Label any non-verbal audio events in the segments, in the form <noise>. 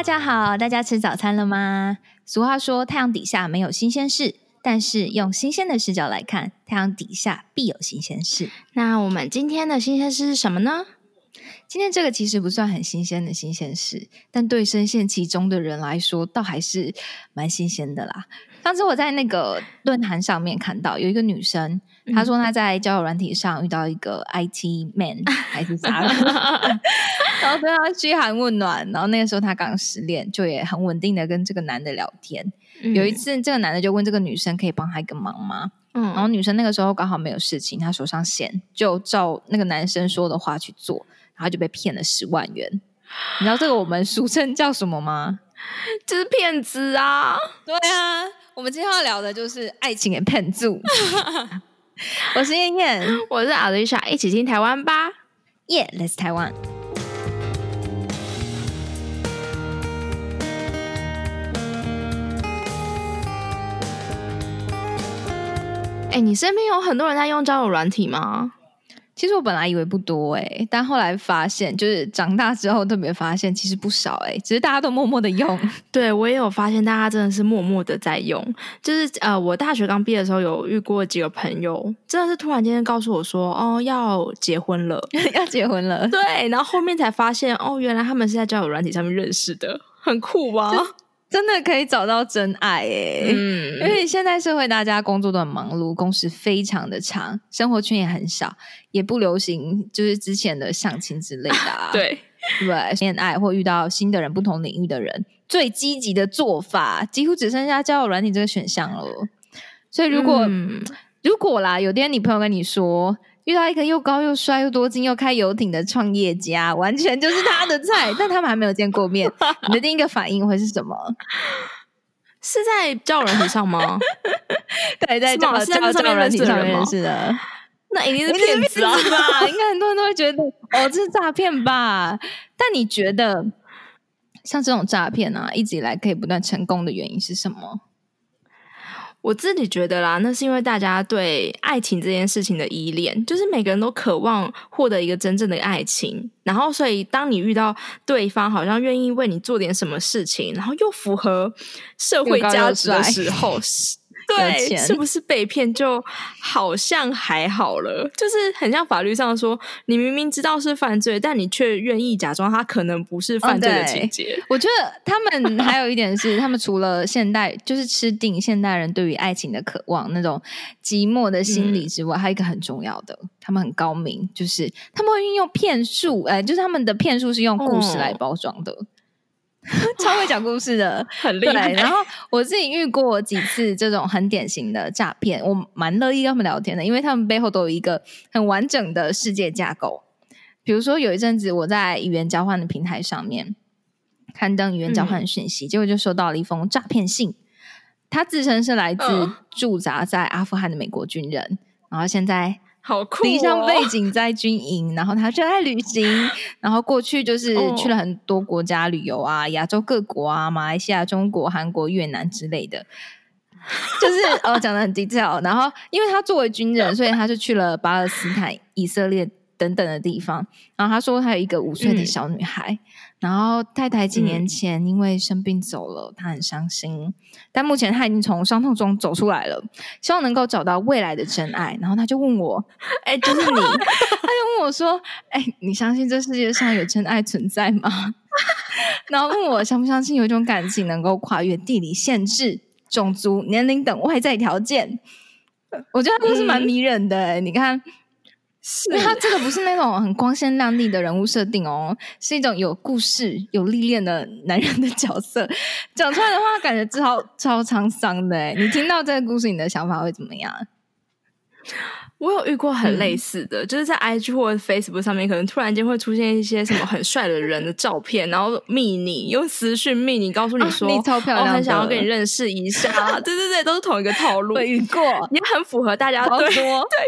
大家好，大家吃早餐了吗？俗话说，太阳底下没有新鲜事，但是用新鲜的视角来看，太阳底下必有新鲜事。那我们今天的新鲜事是什么呢？今天这个其实不算很新鲜的新鲜事，但对深陷其中的人来说，倒还是蛮新鲜的啦。上次我在那个论坛上面看到有一个女生，她说他在交友软体上遇到一个 IT man 还是啥，<laughs> 然后对他嘘寒问暖，然后那个时候他刚失恋，就也很稳定的跟这个男的聊天。有一次，这个男的就问这个女生可以帮他一个忙吗？嗯，然后女生那个时候刚好没有事情，她手上闲，就照那个男生说的话去做，然后就被骗了十万元。你知道这个我们俗称叫什么吗？<laughs> 就是骗子啊！对啊，我们今天要聊的就是爱情的骗子。<laughs> <laughs> 我是燕燕，我是阿丽莎，一起听台湾吧！Yeah，Let's Taiwan。哎，你身边有很多人在用交友软体吗？其实我本来以为不多哎，但后来发现，就是长大之后特别发现，其实不少哎，只是大家都默默的用。<laughs> 对我也有发现，大家真的是默默的在用。就是呃，我大学刚毕业的时候，有遇过几个朋友，真的是突然间告诉我说，哦，要结婚了，<laughs> 要结婚了。对，然后后面才发现，哦，原来他们是在交友软体上面认识的，很酷吧？真的可以找到真爱诶，嗯，因为现在社会大家工作都很忙碌，工时非常的长，生活圈也很少，也不流行就是之前的相亲之类的，<laughs> 对。对，恋爱或遇到新的人，不同领域的人，最积极的做法几乎只剩下交友软体这个选项了。所以如果如果啦，有天你朋友跟你说。遇到一个又高又帅又多金又开游艇的创业家，完全就是他的菜。但他们还没有见过面，<laughs> 你的第一个反应会是什么？是在交友软体上吗？<laughs> 对，在交友软体上面认识的，那一定是骗子啊！应该很多人都会觉得，哦，这是诈骗吧？但你觉得，像这种诈骗啊，一直以来可以不断成功的原因是什么？我自己觉得啦，那是因为大家对爱情这件事情的依恋，就是每个人都渴望获得一个真正的爱情，然后所以当你遇到对方好像愿意为你做点什么事情，然后又符合社会价值的时候。<laughs> 对，是不是被骗就好像还好了？就是很像法律上说，你明明知道是犯罪，但你却愿意假装他可能不是犯罪的情节。我觉得他们 <laughs> 还有一点是，他们除了现代就是吃定现代人对于爱情的渴望那种寂寞的心理之外，还有一个很重要的，他们很高明，就是他们会运用骗术，哎，就是他们的骗术是用故事来包装的。<laughs> 超会讲故事的，很厉害。然后我自己遇过几次这种很典型的诈骗，我蛮乐意跟他们聊天的，因为他们背后都有一个很完整的世界架构。比如说有一阵子我在语言交换的平台上面刊登语言交换讯息，结果就收到了一封诈骗信。他自称是来自驻扎在阿富汗的美国军人，然后现在。好酷！离乡背景在军营，然后他就爱旅行，然后过去就是去了很多国家旅游啊，亚洲各国啊，马来西亚、中国、韩国、越南之类的，就是 <laughs> 哦讲的很 detail。然后因为他作为军人，所以他就去了巴勒斯坦、以色列。等等的地方，然后他说他有一个五岁的小女孩，然后太太几年前因为生病走了，他很伤心，但目前她已经从伤痛中走出来了，希望能够找到未来的真爱。然后她就问我，哎，就是你，她就问我说，哎，你相信这世界上有真爱存在吗？<laughs> 然后问我相不相信有一种感情能够跨越地理限制、种族、年龄等外在条件？我觉得他是蛮迷人的，你看。是他这个不是那种很光鲜亮丽的人物设定哦，是一种有故事、有历练的男人的角色，讲出来的话感觉超超沧桑的哎！你听到这个故事，你的想法会怎么样？我有遇过很类似的，就是在 IG 或者 Facebook 上面，可能突然间会出现一些什么很帅的人的照片，然后密你用私讯密你，告诉你说你超漂亮，很想要跟你认识一下。对对对，都是同一个套路。遇过，也很符合大家对对，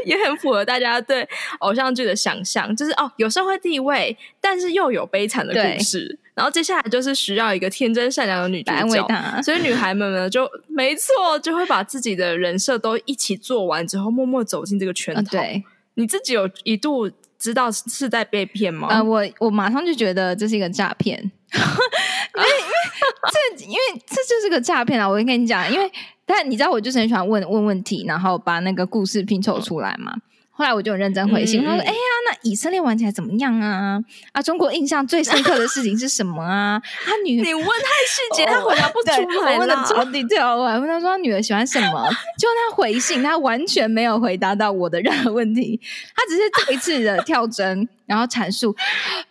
也很符合大家对偶像剧的想象，就是哦，有社会地位，但是又有悲惨的故事。然后接下来就是需要一个天真善良的女主角，所以女孩们呢就没错，就会把自己的人设都一起做完之后，默默走进这个圈套。对，你自己有一度知道是在被骗吗？呃，我我马上就觉得这是一个诈骗，<laughs> 因为因为这因为这就是个诈骗啊！我跟你讲，因为但你知道，我就是很喜欢问问问题，然后把那个故事拼凑出来嘛。后来我就很认真回信，我说：“哎呀，那以色列玩起来怎么样啊？啊，中国印象最深刻的事情是什么啊？他女你问太细节，<laughs> 他回答不出来。我问的超低调，我还问他说他女儿喜欢什么，就他回信，他完全没有回答到我的任何问题，他只是再一次的跳针，然后阐述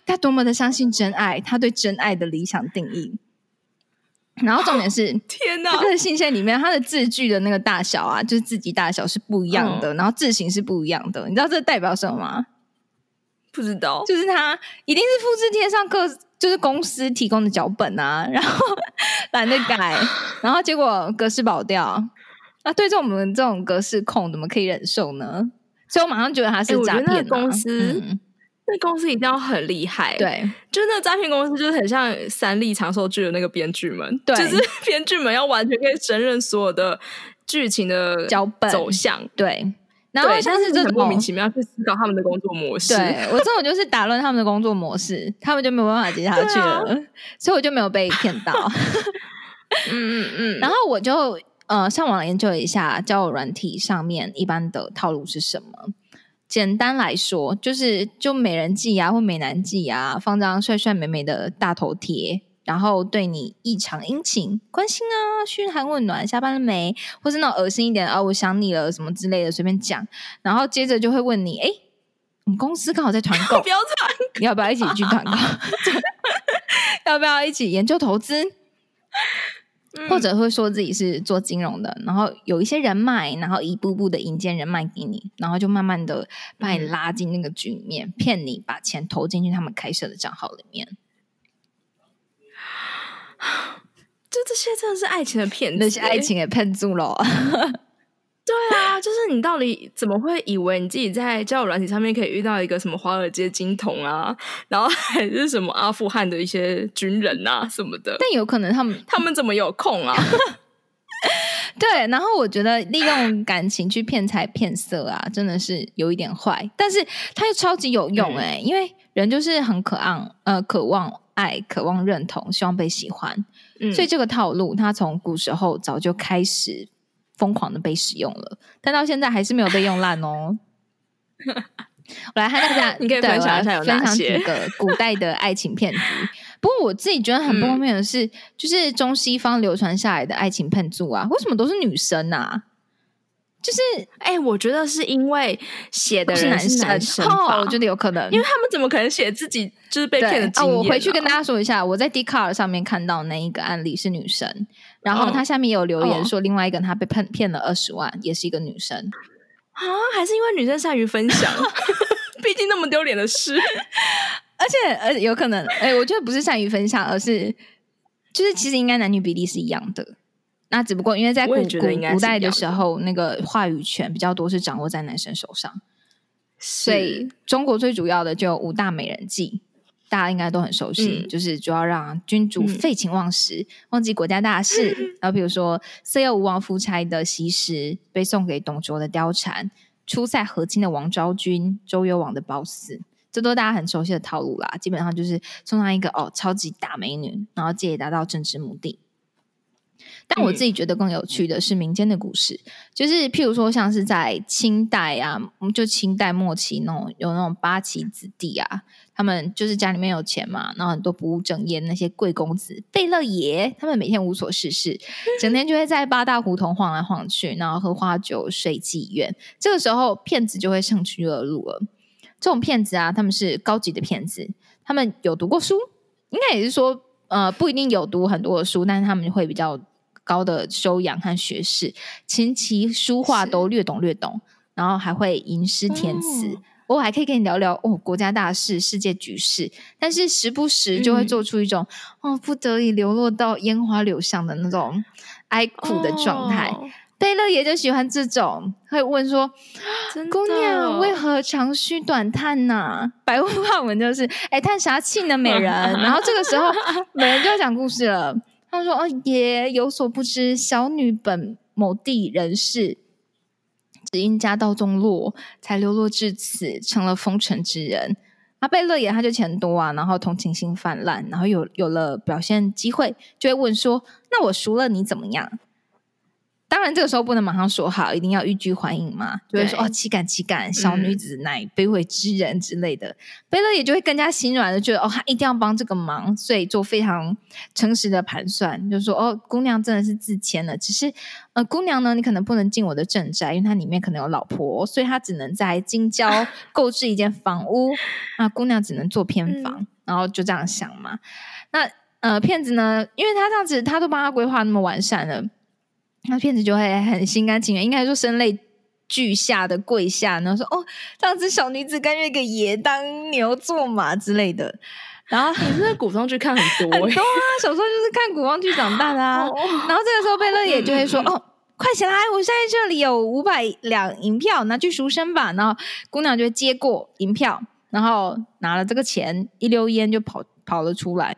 他多么的相信真爱，他对真爱的理想定义。”然后重点是，<laughs> 天哪！他的信件里面，它的字句的那个大小啊，就是字级大小是不一样的，然后字形是不一样的。你知道这代表什么吗？不知道，就是它一定是复制贴上各就是公司提供的脚本啊，然后 <laughs> 懒得改，然后结果格式保掉。那对着我们这种格式控，怎么可以忍受呢？所以我马上觉得他是诈骗公司。那公司一定要很厉害，对，就那诈骗公司就是很像三立长寿剧的那个编剧们，对，就是 <laughs> 编剧们要完全可以胜任所有的剧情的脚本走向，对。然后像是这种莫名其妙去思考他们的工作模式，对我这种就是打乱他们的工作模式，他们就没有办法接下去了，所以我就没有被骗到。<laughs> 嗯嗯嗯。然后我就呃上网研究一下交友软体上面一般的套路是什么。简单来说，就是就美人计啊，或美男计啊，放张帅帅美美的大头贴，然后对你异常殷勤关心啊，嘘寒问暖，下班了没？或是那种恶心一点啊，我想你了什么之类的，随便讲。然后接着就会问你，哎，我们公司刚好在团购，<laughs> 不要团，你要不要一起去团购？<laughs> <laughs> 要不要一起研究投资？或者会说自己是做金融的，然后有一些人脉，然后一步步的引荐人脉给你，然后就慢慢的把你拉进那个局里面，骗你把钱投进去他们开设的账号里面。<sighs> 就这些真的是爱情的骗子，那些爱情也骗住了。<laughs> 对啊，就是你到底怎么会以为你自己在交友软体上面可以遇到一个什么华尔街金童啊，然后还是什么阿富汗的一些军人啊什么的？但有可能他们他们怎么有空啊？<laughs> 对，然后我觉得利用感情去骗财骗色啊，真的是有一点坏，但是它又超级有用哎，因为人就是很渴望呃渴望爱，渴望认同，希望被喜欢，所以这个套路它从古时候早就开始。疯狂的被使用了，但到现在还是没有被用烂哦。我 <laughs> 来和大家，<laughs> 你可以分享一下有哪些个古代的爱情骗局。<laughs> 不过我自己觉得很不方便的是，就是中西方流传下来的爱情骗术啊，为什么都是女生啊？就是，哎，我觉得是因为写的是男生，我觉得有可能，因为他们怎么可能写自己就是被骗的经验？我回去跟大家说一下，我在 d c a r 上面看到那一个案例是女生，然后她下面有留言说，另外一个她被骗骗了二十万，也是一个女生啊，还是因为女生善于分享，<laughs> 毕竟那么丢脸的事，<laughs> 而且呃，有可能，哎，我觉得不是善于分享，而是就是其实应该男女比例是一样的。那只不过因为在古古古代的时候，那个话语权比较多是掌握在男生手上，所以中国最主要的就五大美人计，大家应该都很熟悉，就是主要让君主废寝忘食，忘记国家大事。然后比如说色诱吴王夫差的西施，被送给董卓的貂蝉，出塞和亲的王昭君，周幽王的褒姒，这都大家很熟悉的套路啦。基本上就是送上一个哦超级大美女，然后借以达到政治目的。但我自己觉得更有趣的是民间的故事，就是譬如说像是在清代啊，就清代末期那种有那种八旗子弟啊，他们就是家里面有钱嘛，然后很多不务正业那些贵公子贝勒爷，他们每天无所事事，<laughs> 整天就会在八大胡同晃来晃去，然后喝花酒睡妓院。这个时候骗子就会趁虚而入了。这种骗子啊，他们是高级的骗子，他们有读过书，应该也是说呃不一定有读很多的书，但是他们会比较。高的修养和学识，琴棋书画都略懂略懂，然后还会吟诗填词。我还可以跟你聊聊哦，国家大事、世界局势，但是时不时就会做出一种哦，不得已流落到烟花柳巷的那种哀苦的状态。贝勒爷就喜欢这种，会问说：“姑娘为何长吁短叹呢？”白话文就是：“哎，叹啥气呢，美人？”然后这个时候，美人就要讲故事了。他说：“哦，也有所不知，小女本某地人士，只因家道中落，才流落至此，成了风尘之人。阿贝勒爷他就钱多啊，然后同情心泛滥，然后有有了表现机会，就会问说：“那我赎了你怎么样？”当然，这个时候不能马上说好，一定要欲拒还迎嘛，就会说：“哦，岂敢岂敢，小女子乃卑微之人之类的。”贝勒也就会更加心软的，觉得哦，他一定要帮这个忙，所以做非常诚实的盘算，就说：“哦，姑娘真的是自谦了，只是呃，姑娘呢，你可能不能进我的正宅，因为它里面可能有老婆，所以她只能在京郊购置一间房屋，那 <laughs> 姑娘只能做偏房。”然后就这样想嘛。那呃，骗子呢，因为他这样子，他都帮他规划那么完善了。那骗子就会很心甘情愿，应该说声泪俱下的跪下，然后说：“哦，这样子小女子甘愿给爷当牛做马之类的。”然后你是古装剧看很多，很多啊，小时候就是看古装剧长大的啊。然后这个时候贝勒爷就会说：“ <laughs> 哦，快起来，我现在这里有五百两银票，拿去赎身吧。”然后姑娘就接过银票，然后拿了这个钱，一溜烟就跑跑了出来。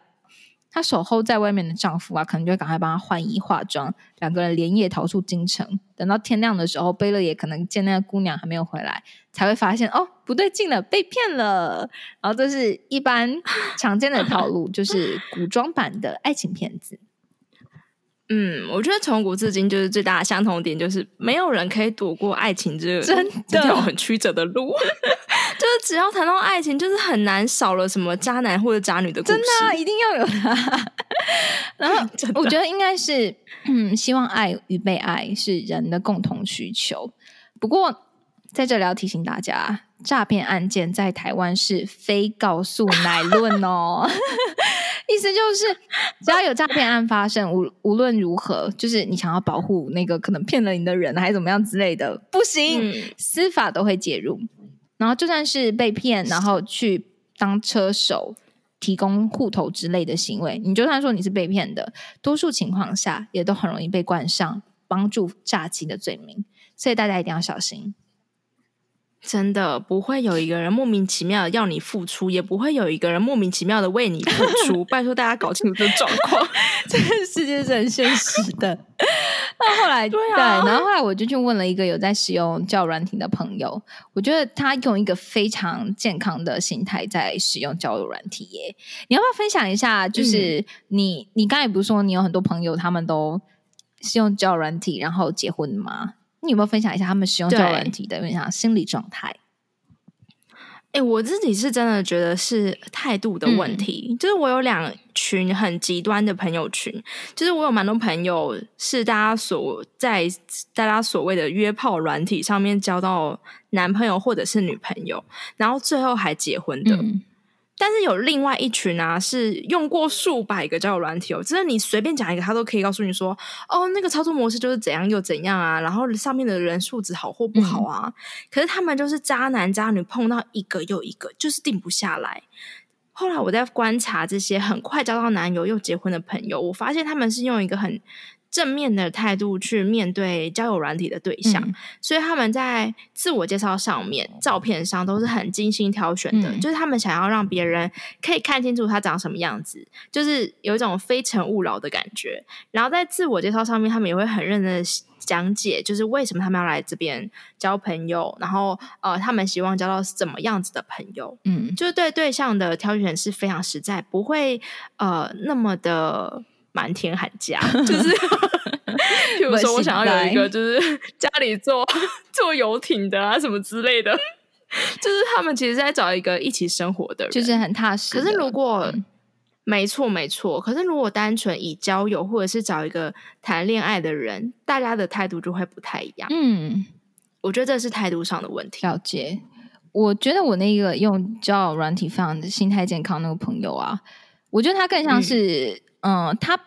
她守候在外面的丈夫啊，可能就会赶快帮她换衣化妆，两个人连夜逃出京城。等到天亮的时候，贝勒爷可能见那个姑娘还没有回来，才会发现哦，不对劲了，被骗了。然后这是一般常见的套路，就是古装版的爱情片子。<laughs> 嗯，我觉得从古至今就是最大的相同点，就是没有人可以躲过爱情这真这条很曲折的路。就是只要谈到爱情，就是很难少了什么渣男或者渣女的故事，真的一定要有的。然后 <laughs> 我觉得应该是，嗯，希望爱与被爱是人的共同需求。不过在这里要提醒大家，诈骗案件在台湾是非告诉乃论哦。<laughs> 意思就是，只要有诈骗案发生，无无论如何，就是你想要保护那个可能骗了你的人，还是怎么样之类的，不行，司法都会介入。然后就算是被骗，然后去当车手、提供户头之类的行为，你就算说你是被骗的，多数情况下也都很容易被冠上帮助诈欺的罪名，所以大家一定要小心。真的不会有一个人莫名其妙的要你付出，也不会有一个人莫名其妙的为你付出。<laughs> 拜托大家搞清楚这状况，<laughs> 这个世界是很现实的。那后来对啊，然后后来我就去问了一个有在使用交友软体的朋友，我觉得他用一个非常健康的心态在使用交友软体耶。你要不要分享一下？就是你你刚才不是说你有很多朋友他们都是用交友软体然后结婚吗？你有没有分享一下他们使用交友软体的，有点像心理状态？哎，我自己是真的觉得是态度的问题。就是我有两群很极端的朋友群，就是我有蛮多朋友是大家所在大家所谓的约炮软体上面交到男朋友或者是女朋友，然后最后还结婚的。但是有另外一群啊，是用过数百个交友软体哦，真的你随便讲一个，他都可以告诉你说，哦，那个操作模式就是怎样又怎样啊，然后上面的人素质好或不好啊。可是他们就是渣男渣女，碰到一个又一个，就是定不下来。后来我在观察这些很快交到男友又结婚的朋友，我发现他们是用一个很。正面的态度去面对交友软体的对象，所以他们在自我介绍上面、照片上都是很精心挑选的。就是他们想要让别人可以看清楚他长什么样子，就是有一种非诚勿扰的感觉。然后在自我介绍上面，他们也会很认真的讲解，就是为什么他们要来这边交朋友，然后呃，他们希望交到怎么样子的朋友。嗯，就是对对象的挑选是非常实在，不会呃那么的。满天喊价，<laughs> 就是，<laughs> 譬如说我想要有一个，就是 <laughs> 家里坐坐游艇的啊，什么之类的，就是他们其实在找一个一起生活的人，就是很踏实。可是如果没错没错，可是如果单纯以交友或者是找一个谈恋爱的人，大家的态度就会不太一样。嗯，我觉得这是态度上的问题。了解，我觉得我那个用交友软体非常心态健康那个朋友啊，我觉得他更像是。嗯，他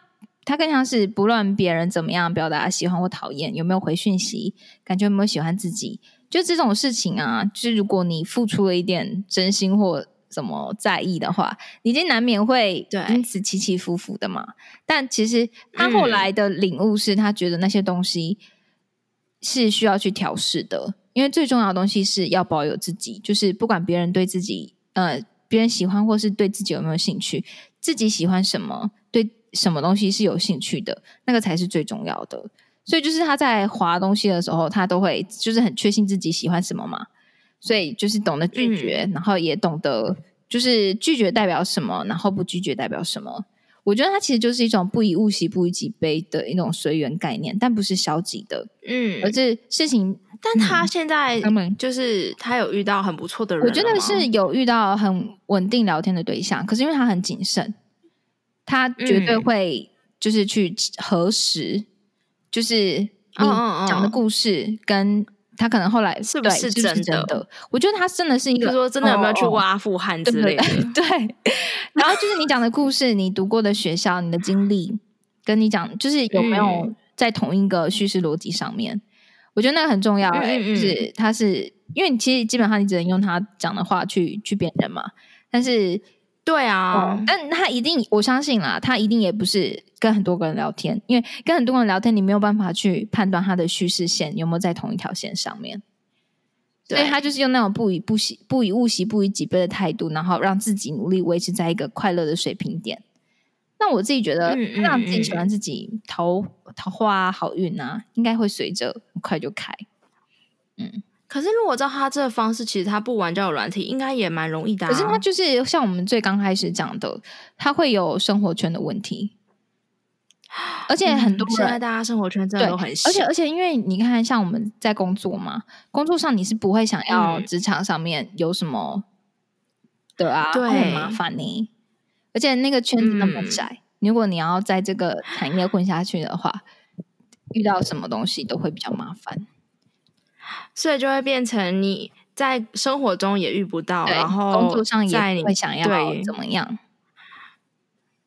他更像是不论别人怎么样表达喜欢或讨厌，有没有回讯息，感觉有没有喜欢自己，就这种事情啊，就是如果你付出了一点真心或怎么在意的话，已经难免会因此起起伏伏的嘛。但其实他后来的领悟是他觉得那些东西是需要去调试的，因为最重要的东西是要保有自己，就是不管别人对自己呃别人喜欢或是对自己有没有兴趣。自己喜欢什么，对什么东西是有兴趣的，那个才是最重要的。所以就是他在划东西的时候，他都会就是很确信自己喜欢什么嘛。所以就是懂得拒绝，然后也懂得就是拒绝代表什么，然后不拒绝代表什么。我觉得它其实就是一种不以物喜，不以己悲的一种随缘概念，但不是消极的，嗯，而是事情。但他现在就是他有遇到很不错的人，我觉得是有遇到很稳定聊天的对象，可是因为他很谨慎，他绝对嗯。会就是去核实，就是你讲的故事跟他可能后来是不是是真的的？我觉得他真的是一个比如说真的有没有去哦过阿富汗之类的？对 <laughs> 对，然后就是你讲的故事，你读过的学校，你的经历，跟你讲，就是有没有嗯在同一个叙事逻辑上面？我觉得那个很重要、欸，嗯嗯嗯就是他是因为你其实基本上你只能用他讲的话去去辨认嘛，但是对啊哦，但他一定，我相信啦，他一定也不是跟很多个人聊天，因为跟很多人聊天，你没有办法去判断他的叙事线有没有在同一条线上面。所以对他就是用那种不以不喜、不以物喜、不以己悲的态度，然后让自己努力维持在一个快乐的水平点。那我自己觉得，嗯嗯让自己喜欢自己桃桃花啊、好运啊，应该会随着很快就开。可是如果照他这个方式，其实他不玩交友软体，应该也蛮容易的、啊。可是他就是像我们最刚开始讲的，他会有生活圈的问题，而且很多嗯现在、大家生活圈真，的都很小，而且而且因为你看，像我们在工作嘛，工作上你是不会想要嗯职场上面有什么的啊，对会很麻烦你。而且那个圈子那么嗯窄，如果你要在这个产业混下去的话，遇到什么东西都会比较麻烦。所以就会变成你在生活中也遇不到，然后工作上在你也会想要对怎么样。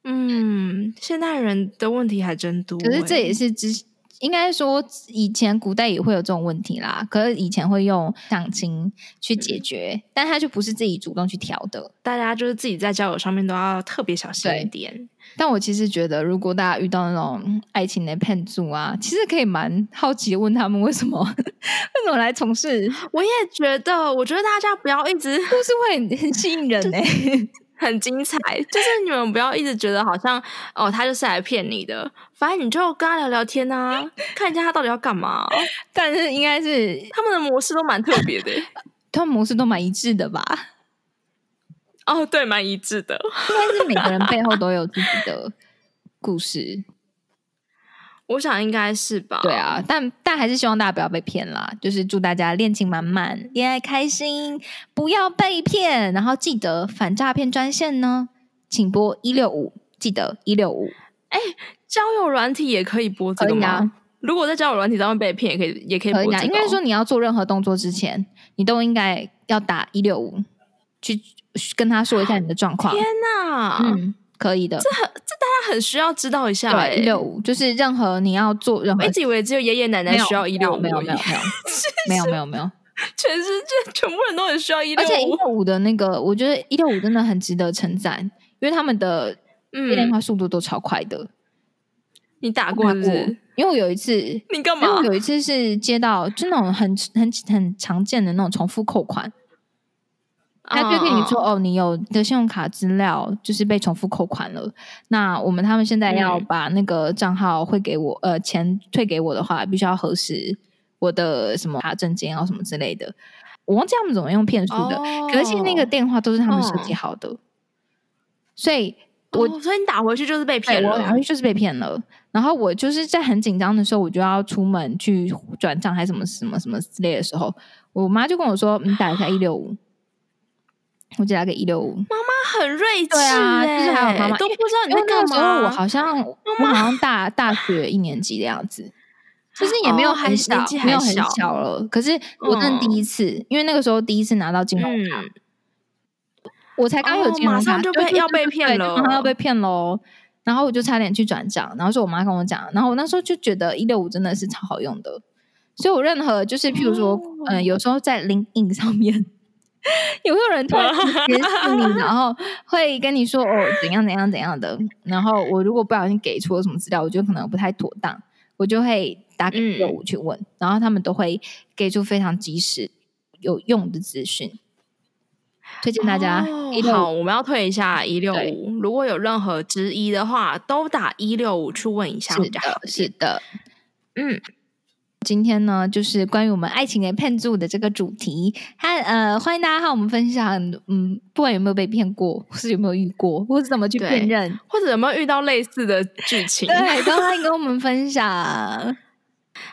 嗯，现代人的问题还真多欸、可是这也是之应该说以前古代也会有这种问题啦，可是以前会用相亲去解决，但他就不是自己主动去调的。大家就是自己在交友上面都要特别小心一点。但我其实觉得，如果大家遇到那种嗯爱情的骗术啊，其实可以蛮好奇的问他们为什么 <laughs> 为什么来从事，我也觉得，我觉得大家不要一直故事会很很吸引人呢、<laughs> 欸很精彩，就是你们不要一直觉得好像哦，他就是来骗你的，反正你就跟他聊聊天啊，看一下他到底要干嘛。<laughs> 但是应该是他们的模式都蛮特别的欸。<laughs> 他们模式都蛮一致的吧？哦，对，蛮一致的。应该是每个人背后都有自己的故事。我想应该是吧。对啊，，但但还是希望大家不要被骗啦。就是祝大家恋情满满，恋爱开心，不要被骗。然后记得反诈骗专线呢，请拨一六五，记得一六五。交友软体也可以拨这个吗？啊如果在交友软体上面被骗，也可以，也可以播可以啊，这个哦。应该说你要做任何动作之前，你都应该要打一六五，去跟他说一下你的状况。天哪，嗯，可以的。这很这大家很需要知道一下、欸。对，一六五就是任何你要做任何我一直以为只有爷爷奶奶需要一六五，没有没有 <laughs> 没有没有没有没有全世界全部人都很需要一六五。而且一六五的那个，我觉得一六五真的很值得称赞，因为他们的接电嗯，话速度都超快的。你打过是不因为我有一次，你干嘛因为？有一次是接到就那种很很很常见的那种重复扣款，他就跟你说、嗯，哦，你有的信用卡资料就是被重复扣款了。那我们他们现在要嗯把那个账号汇给我，呃，钱退给我的话，必须要核实我的什么卡证件啊什么之类的。我忘记他们怎么用骗术的，哦可是那个电话都是他们设计嗯好的，所以我哦所以你打回去就是被骗了。对我好像就是被骗了。然后我就是在很紧张的时候，我就要出门去转账还是什么什么什么之类的时候，我妈就跟我说：“你打一下一六五。”我就打给一六五。妈妈很睿智、对啊，欸，就是还有妈妈都不知道你因为在干那个时候我。好像我好像大大学一年级的样子，其 <laughs> 实也没有很小，没有很小小了。可是我那嗯第一次，因为那个时候第一次拿到金融卡，嗯，我才刚有哦金融卡，马上就被要被骗了马上要被骗喽。然后我就差点去转账，然后是我妈跟我讲，然后我那时候就觉得一六五真的是超好用的，所以我任何就是譬如说，嗯、哦有时候在 LinkedIn 上面，<laughs> 有没有人突然联系你，然后会跟你说哦怎样怎样怎样的，然后我如果不小心给出了什么资料，我觉得可能不太妥当，我就会打给嗯六五去问，然后他们都会给出非常及时有用的资讯。推荐大家好，我们要退一下一六对五。如果有任何质疑的话，都打一六五去问一下是比较好的，。是的，嗯，今天呢，就是关于我们爱情的骗注的这个主题，他呃，欢迎大家和我们分享，嗯，不管有没有被骗过，或是有没有遇过，或是怎么去辨认，或者有没有遇到类似的剧情，对，都欢迎跟我们分享。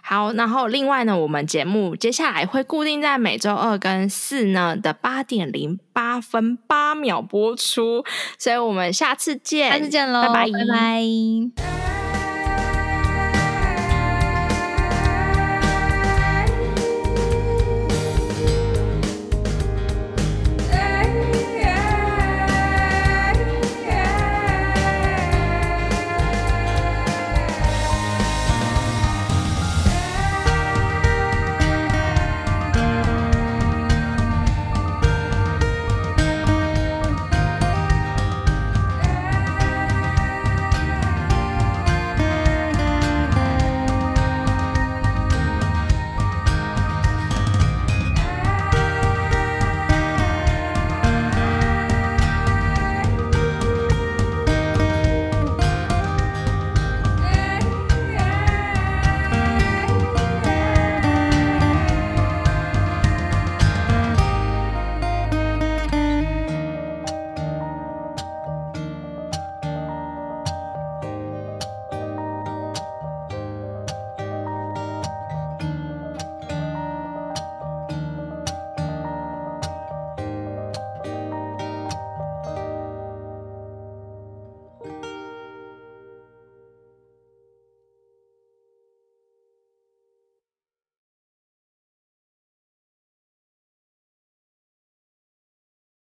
好，然后另外呢，我们节目接下来会固定在每周二跟四呢的八点零八分八秒播出，所以我们下次见，下次见喽，拜拜拜。